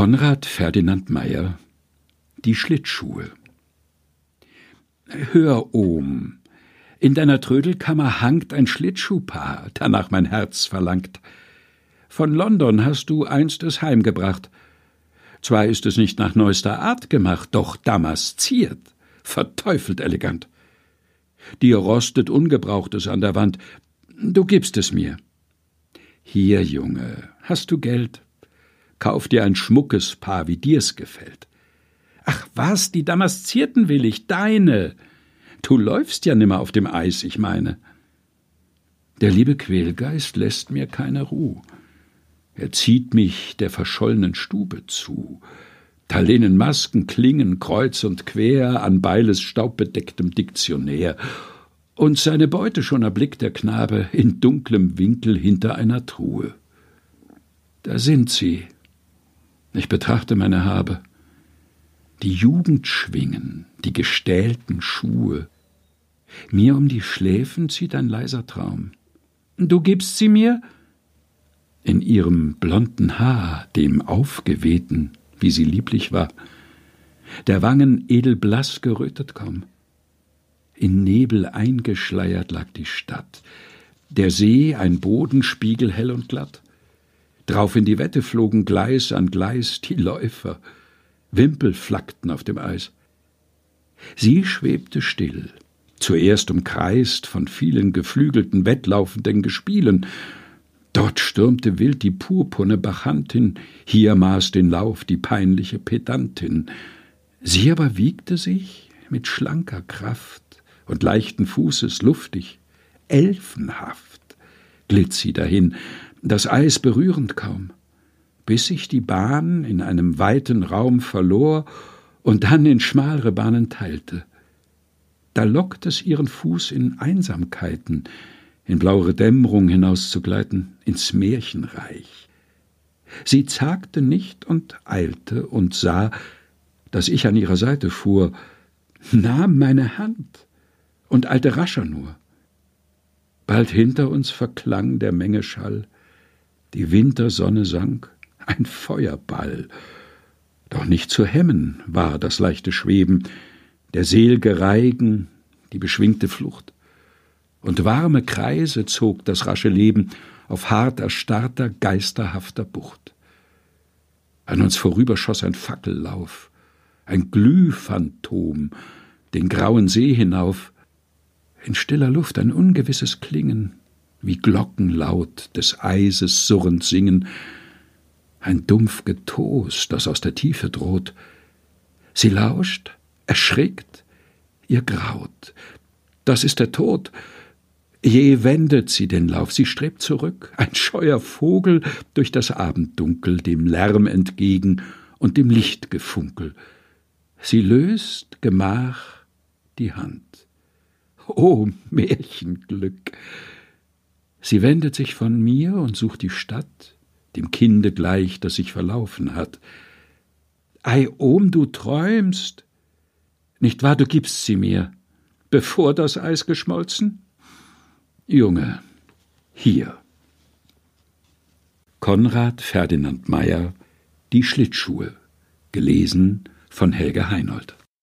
Konrad Ferdinand Meyer Die Schlittschuhe Hör, Ohm, in deiner Trödelkammer hangt ein Schlittschuhpaar, danach mein Herz verlangt. Von London hast du einst es heimgebracht. Zwar ist es nicht nach neuester Art gemacht, doch damasziert, verteufelt elegant. Dir rostet Ungebrauchtes an der Wand, du gibst es mir. Hier, Junge, hast du Geld? Kauf dir ein schmuckes Paar, wie dir's gefällt. Ach was, die Damaszierten will ich, deine. Du läufst ja nimmer auf dem Eis, ich meine. Der liebe Quälgeist lässt mir keine Ruh. Er zieht mich der verschollenen Stube zu. Da lehnen Masken, Klingen kreuz und quer an Beiles staubbedecktem Diktionär. Und seine Beute schon erblickt der Knabe in dunklem Winkel hinter einer Truhe. Da sind sie, ich betrachte meine Habe. Die Jugend schwingen, die gestählten Schuhe. Mir um die Schläfen zieht ein leiser Traum. Du gibst sie mir? In ihrem blonden Haar, dem aufgewehten, wie sie lieblich war, der Wangen edelblaß gerötet kaum. In Nebel eingeschleiert lag die Stadt, der See ein Boden spiegelhell und glatt. Drauf in die Wette flogen Gleis an Gleis die Läufer, Wimpel flackten auf dem Eis. Sie schwebte still, zuerst umkreist von vielen geflügelten wettlaufenden Gespielen. Dort stürmte wild die purpurne Bachantin, hier maß den Lauf die peinliche Pedantin. Sie aber wiegte sich mit schlanker Kraft und leichten Fußes luftig, elfenhaft glitt sie dahin, das Eis berührend kaum, bis sich die Bahn in einem weiten Raum verlor und dann in schmalere Bahnen teilte. Da lockt es ihren Fuß in Einsamkeiten, in blauere Dämmerung hinauszugleiten, ins Märchenreich. Sie zagte nicht und eilte und sah, dass ich an ihrer Seite fuhr, nahm meine Hand und eilte rascher nur. Bald hinter uns verklang der Menge Schall, die Wintersonne sank, ein Feuerball. Doch nicht zu hemmen war das leichte Schweben, der sel'ge Reigen, die beschwingte Flucht. Und warme Kreise zog das rasche Leben auf hart erstarrter, geisterhafter Bucht. An uns vorüber schoss ein Fackellauf, ein Glühphantom, den grauen See hinauf, in stiller Luft ein ungewisses Klingen, wie Glockenlaut des Eises surrend singen, ein dumpf Getos, das aus der Tiefe droht. Sie lauscht, erschrickt, ihr graut. Das ist der Tod. Je wendet sie den Lauf, sie strebt zurück, ein scheuer Vogel durch das Abenddunkel, dem Lärm entgegen und dem Lichtgefunkel. Sie löst gemach die Hand. O Märchenglück! Sie wendet sich von mir und sucht die Stadt, dem Kinde gleich, das sich verlaufen hat. Ei, Ohm, du träumst. Nicht wahr, du gibst sie mir, bevor das Eis geschmolzen? Junge, hier. Konrad Ferdinand Meyer Die Schlittschuhe, gelesen von Helge Heinold.